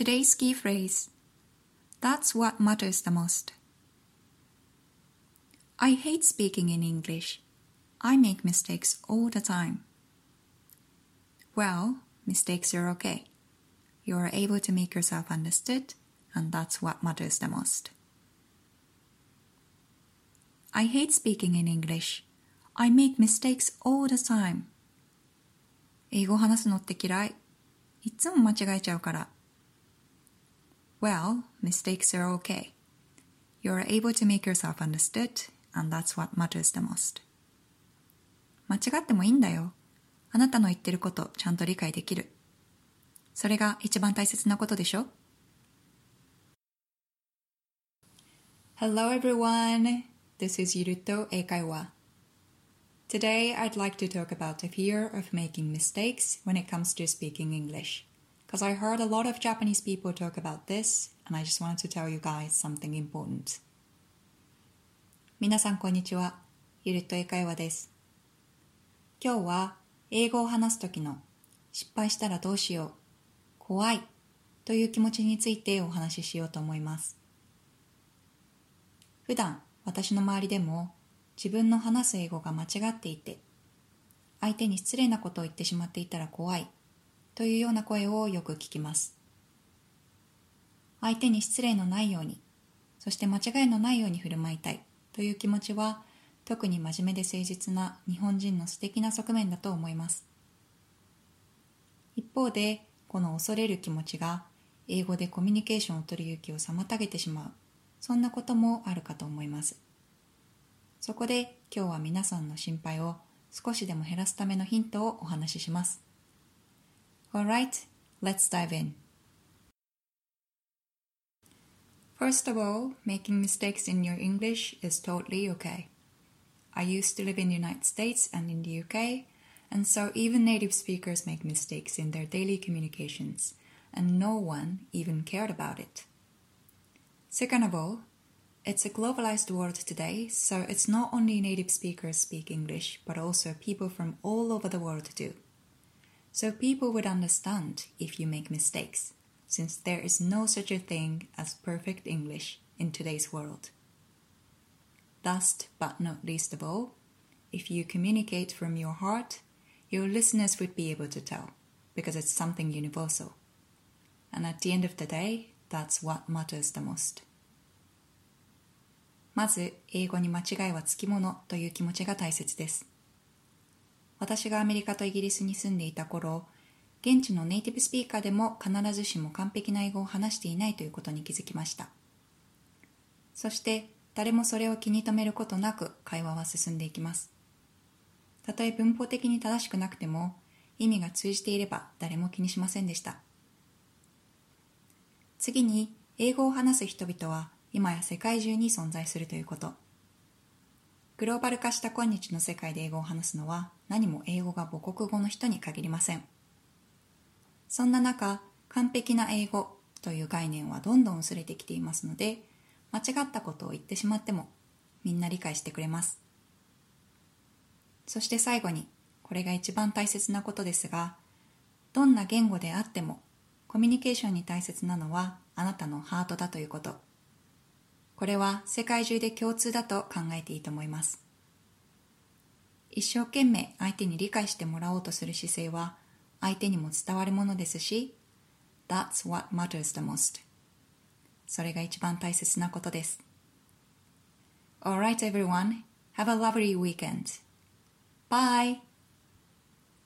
Today's key phrase That's what matters the most. I hate speaking in English. I make mistakes all the time. Well, mistakes are okay. You are able to make yourself understood, and that's what matters the most. I hate speaking in English. I make mistakes all the time. 英語を話すのって嫌い。いつも間違えちゃうから。 Well, mistakes are okay. You are able to make yourself understood, and that's what matters the most. 間違ってもいいんだよ。あなたの言ってることちゃんと理解できる。それが一番大切なことでしょ Hello everyone! This is Yuruto Eikaiwa. Today I'd like to talk about the fear of making mistakes when it comes to speaking English. Because I heard a lot of Japanese people talk about this, and I just wanted to tell you guys something important. 皆さんこんにちは。ゆるっと英会話です。今日は英語を話すときの失敗したらどうしよう、怖いという気持ちについてお話ししようと思います。普段私の周りでも自分の話す英語が間違っていて相手に失礼なことを言ってしまっていたら怖いというような声をよく聞きます。相手に失礼のないように、そして間違いのないように振る舞いたいという気持ちは、特に真面目で誠実な日本人の素敵な側面だと思います。一方で、この恐れる気持ちが英語でコミュニケーションを取る勇気を妨げてしまう、そんなこともあるかと思います。そこで今日は皆さんの心配を少しでも減らすためのヒントをお話しします。Alright, let's dive in. First of all, making mistakes in your English is totally okay. I used to live in the United States and in the UK, and so even native speakers make mistakes in their daily communications, and no one even cared about it. Second of all, it's a globalized world today, so it's not only native speakers speak English, but also people from all over the world do so people would understand if you make mistakes, since there is no such a thing as perfect English in today's world. Last but not least of all, if you communicate from your heart, your listeners would be able to tell, because it's something universal. And at the end of the day, that's what matters the most. まず、英語に間違いはつきものという気持ちが大切です。 私がアメリカとイギリスに住んでいた頃、現地のネイティブスピーカーでも必ずしも完璧な英語を話していないということに気づきました。そして誰もそれを気に留めることなく会話は進んでいきます。たとえ文法的に正しくなくても意味が通じていれば誰も気にしませんでした。次に英語を話す人々は今や世界中に存在するということ。グローバル化した今日の世界で英語を話すのは何も英語が母国語の人に限りません。そんな中、完璧な英語という概念はどんどん薄れてきていますので、間違ったことを言ってしまってもみんな理解してくれます。そして最後に、これが一番大切なことですが、どんな言語であってもコミュニケーションに大切なのはあなたのハートだということ。これは世界中で共通だと考えていいと思います。一生懸命相手に理解してもらおうとする姿勢は相手にも伝わるものですし、That's what matters the most. それが一番大切なことです。Alright everyone, have a lovely weekend. Bye!